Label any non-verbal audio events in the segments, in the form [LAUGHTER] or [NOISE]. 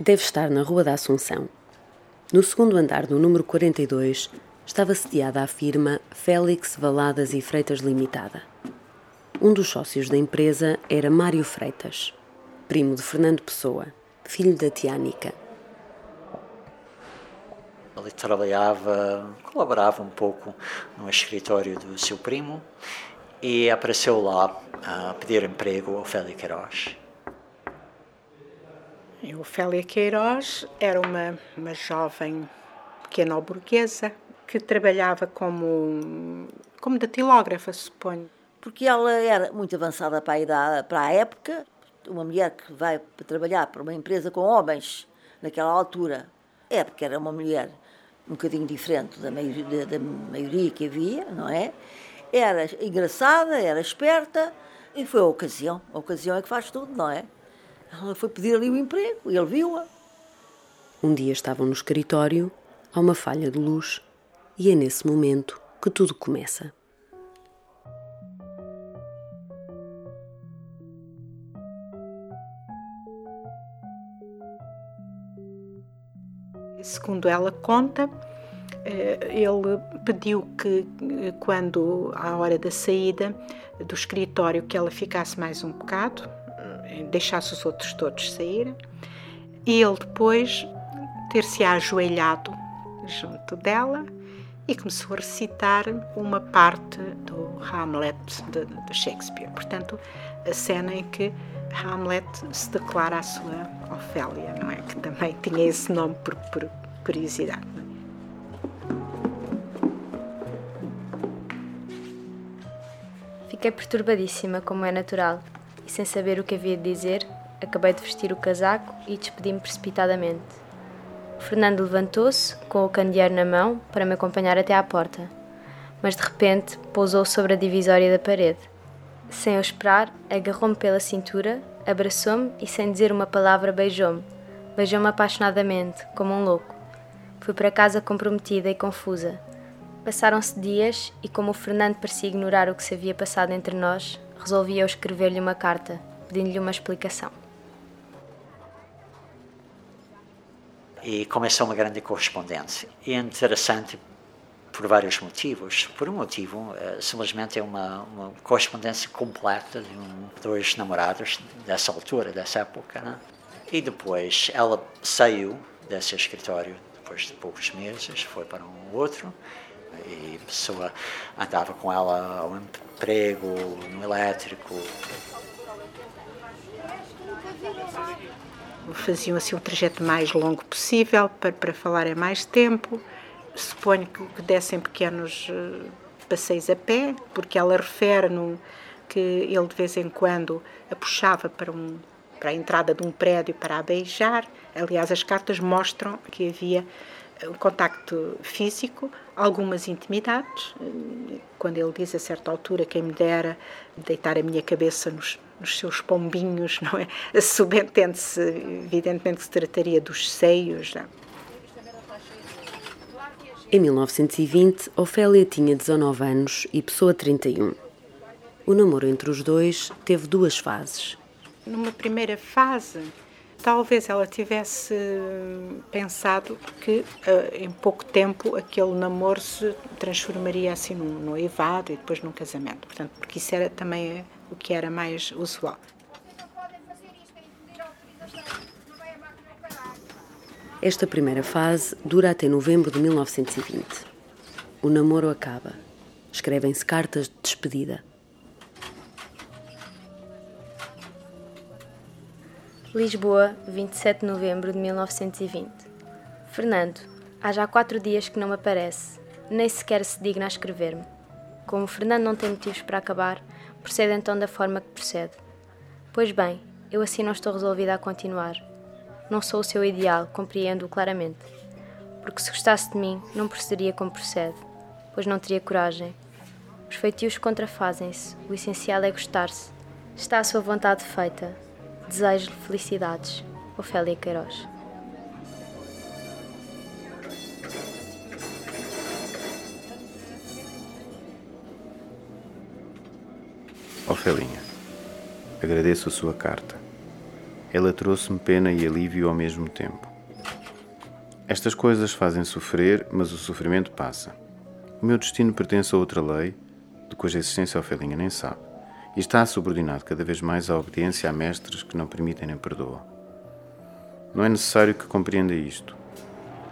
Deve estar na Rua da Assunção. No segundo andar do número 42 estava sediada a firma Félix Valadas e Freitas Limitada. Um dos sócios da empresa era Mário Freitas, primo de Fernando Pessoa, filho da Tiânica. Ele trabalhava, colaborava um pouco no escritório do seu primo e apareceu lá a pedir emprego ao Ofélia Queiroz. E Ofélia Queiroz era uma, uma jovem pequena burguesa que trabalhava como, como datilógrafa, suponho. Porque ela era muito avançada para a, idade, para a época, uma mulher que vai trabalhar para uma empresa com homens naquela altura, é porque era uma mulher um bocadinho diferente da maioria, da maioria que havia, não é? Era engraçada, era esperta e foi a ocasião. A ocasião é que faz tudo, não é? Ela foi pedir ali o emprego e ele viu-a. Um dia estavam no escritório, há uma falha de luz e é nesse momento que tudo começa. Segundo ela conta, eh, ele pediu que, eh, quando à hora da saída do escritório, que ela ficasse mais um bocado, deixasse os outros todos sair, e ele depois ter-se ajoelhado junto dela e começou a recitar uma parte do Hamlet de, de Shakespeare. Portanto, a cena em que Hamlet se declara a sua Ofélia, não é? Que também tinha esse nome por, por curiosidade. Fiquei perturbadíssima, como é natural, e sem saber o que havia de dizer, acabei de vestir o casaco e despedi-me precipitadamente. Fernando levantou-se, com o candeeiro na mão, para me acompanhar até à porta, mas de repente pousou sobre a divisória da parede. Sem eu esperar, agarrou-me pela cintura, abraçou-me e, sem dizer uma palavra, beijou-me. Beijou-me apaixonadamente, como um louco. Fui para casa comprometida e confusa. Passaram-se dias e, como o Fernando parecia ignorar o que se havia passado entre nós, resolvi eu escrever-lhe uma carta, pedindo-lhe uma explicação. E começou uma grande correspondência. E é interessante por vários motivos. Por um motivo, é, simplesmente é uma, uma correspondência completa de um, dois namorados dessa altura, dessa época. Né? E depois ela saiu desse escritório depois de poucos meses, foi para um outro e a pessoa andava com ela ao emprego, no elétrico. Faziam assim um trajeto mais longo possível para, para falarem mais tempo. Suponho que, que dessem pequenos uh, passeios a pé, porque ela refere no, que ele de vez em quando a puxava para, um, para a entrada de um prédio para a beijar. Aliás, as cartas mostram que havia um contacto físico, algumas intimidades. Quando ele diz a certa altura, quem me dera deitar a minha cabeça nos, nos seus pombinhos, [LAUGHS] não é? Subentende-se, evidentemente, que se trataria dos seios. Não? É? Em 1920, Ofélia tinha 19 anos e Pessoa 31. O namoro entre os dois teve duas fases. Numa primeira fase, talvez ela tivesse pensado que uh, em pouco tempo aquele namoro se transformaria assim num noivado e depois num casamento. Portanto, porque isso era também o que era mais usual. Esta primeira fase dura até novembro de 1920. O namoro acaba. Escrevem-se cartas de despedida. Lisboa, 27 de novembro de 1920. Fernando, há já quatro dias que não me aparece, nem sequer se digna a escrever-me. Como Fernando não tem motivos para acabar, procede então da forma que procede. Pois bem, eu assim não estou resolvida a continuar. Não sou o seu ideal, compreendo-o claramente. Porque se gostasse de mim, não procederia como procede, pois não teria coragem. Os feitios contrafazem-se, o essencial é gostar-se. Está a sua vontade feita, Desejo-lhe felicidades. Ofélia Queiroz. Ofelinha, agradeço a sua carta. ela trouxe-me pena e alívio ao mesmo tempo. Estas coisas fazem sofrer, mas o sofrimento passa. O meu destino pertence a outra lei, de cuja existência Ofelinha nem sabe, e está subordinado cada vez mais à obediência a mestres que não permitem nem perdoam. Não é necessário que compreenda isto.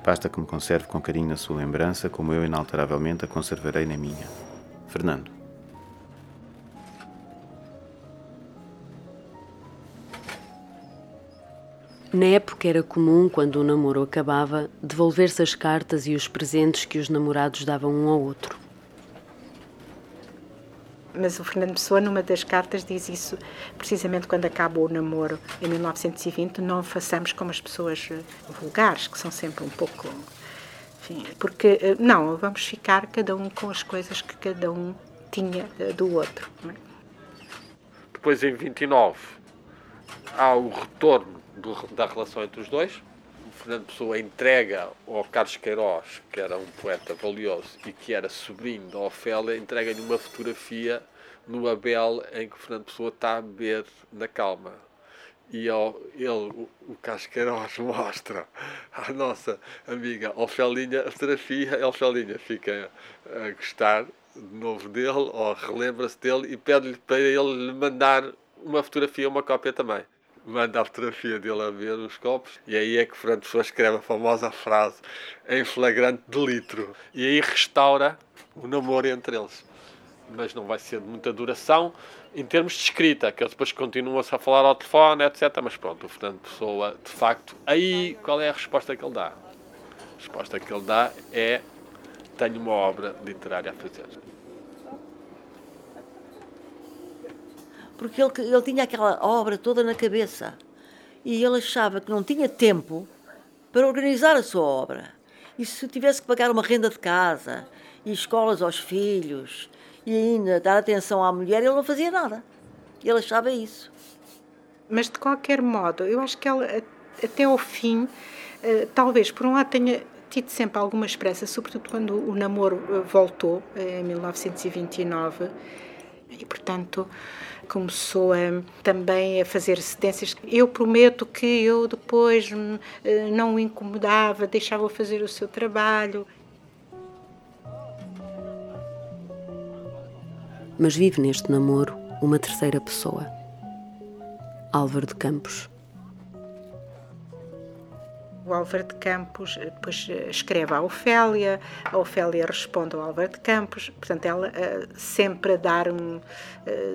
Basta que me conserve com carinho na sua lembrança, como eu inalteravelmente a conservarei na minha. Fernando. Na época era comum, quando o namoro acabava, devolver-se as cartas e os presentes que os namorados davam um ao outro. Mas o Fernando Pessoa, numa das cartas, diz isso precisamente quando acaba o namoro, em 1920, não façamos como as pessoas eh, vulgares, que são sempre um pouco. Enfim, porque, eh, não, vamos ficar cada um com as coisas que cada um tinha eh, do outro. É? Depois, em 29, há o retorno do, da relação entre os dois. Fernando Pessoa entrega ao Carlos Queiroz, que era um poeta valioso e que era sobrinho da Ofélia, entrega-lhe uma fotografia no Abel em que Fernando Pessoa está a beber na calma. E ao, ele, o, Carlos Queiroz [LAUGHS] mostra à nossa amiga Ofelinha a fotografia. A Ofelinha fica a gostar de novo dele, ou relembra-se dele e pede-lhe para ele mandar uma fotografia, uma cópia também manda a fotografia dele a ver os copos e aí é que Fernando Pessoa escreve a famosa frase em flagrante delitro e aí restaura o namoro entre eles mas não vai ser de muita duração em termos de escrita, que ele depois continua-se a falar ao telefone, etc. Mas pronto, o Fernando Pessoa, de facto, aí qual é a resposta que ele dá? A resposta que ele dá é: tenho uma obra literária a fazer. Porque ele, ele tinha aquela obra toda na cabeça e ele achava que não tinha tempo para organizar a sua obra. E se tivesse que pagar uma renda de casa e escolas aos filhos e ainda dar atenção à mulher, ele não fazia nada. Ele achava isso. Mas de qualquer modo, eu acho que ela até ao fim, eh, talvez por um lado tenha tido sempre alguma esperança, sobretudo quando o namoro eh, voltou em 1929 e portanto começou a, também a fazer cedências. Eu prometo que eu depois hum, eh, não o incomodava, deixava-o fazer o seu trabalho. Mas vive neste namoro uma terceira pessoa, Álvaro de Campos. O Álvaro de Campos eh, depois eh, escreve à Ofélia, a Ofélia responde ao Álvaro de Campos, portanto, ela uh, sempre a dar um,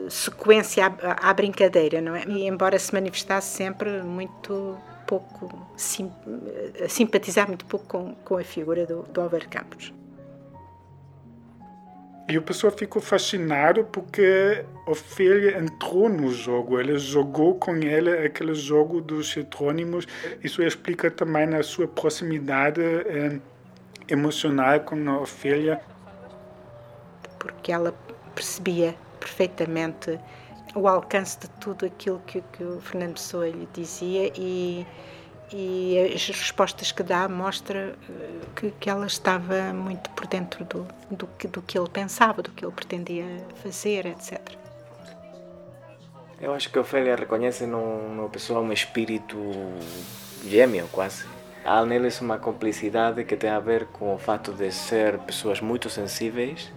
sequência à, à, brincadeira, não é? E embora se manifestasse sempre muito pouco, sim, simpatizar muito pouco com, com a figura do, do Álvaro de Campos. E o pessoal ficou fascinado porque Ofélia entrou no jogo, ela jogou com ele aquele jogo dos heterônimos. Isso explica também a sua proximidade eh, emocional com a Ofélia. Porque ela percebia perfeitamente o alcance de tudo aquilo que, que o Fernando Pessoa lhe dizia e e as respostas que dá mostra eh, que, que ela estava muito por dentro do, do, do que ele pensava, do que ele pretendia fazer, etc. Eu acho que a Ofélia reconhece numa pessoa um espírito gêmeo, quase. Há neles uma complicidade que tem a ver com o fato de ser pessoas muito sensíveis,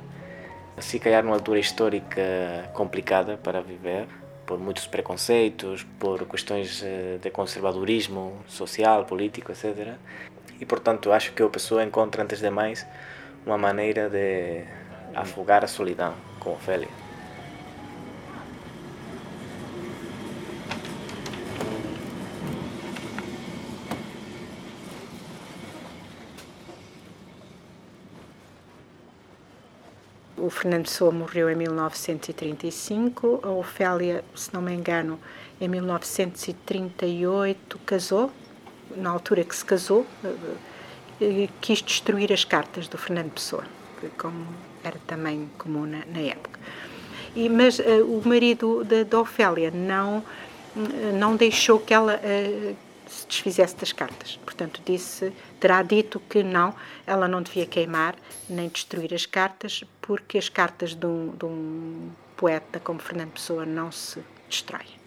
se calhar numa altura histórica complicada para viver, por muitos preconceitos, por questões eh, de conservadorismo social, político, etc. E, portanto, acho que a pessoa encontra, antes de mais, uma maneira de afogar a solidão com Ofélia. Fernando Pessoa morreu em 1935, a Ofélia, se não me engano, em 1938 casou, na altura que se casou, eh, quis destruir as cartas do Fernando Pessoa, como era também comum na, na época. E, mas uh, o marido da Ofélia não, não deixou que ela uh, se desfizesse das cartas. Portanto, disse, terá dito que não, ela não devia queimar nem destruir as cartas, porque as cartas de um, de um poeta como Fernando Pessoa não se destroem.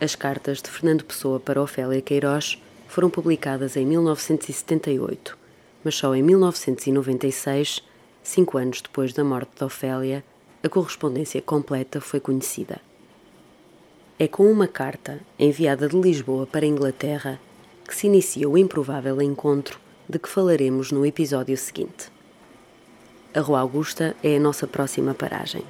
As cartas de Fernando Pessoa para Ofélia Queiroz foram publicadas em 1978, mas só em 1996, cinco anos depois da morte de Ofélia, a correspondência completa foi conhecida. É com uma carta enviada de Lisboa para a Inglaterra que se inicia o improvável encontro de que falaremos no episódio seguinte. A Rua Augusta é a nossa próxima paragem.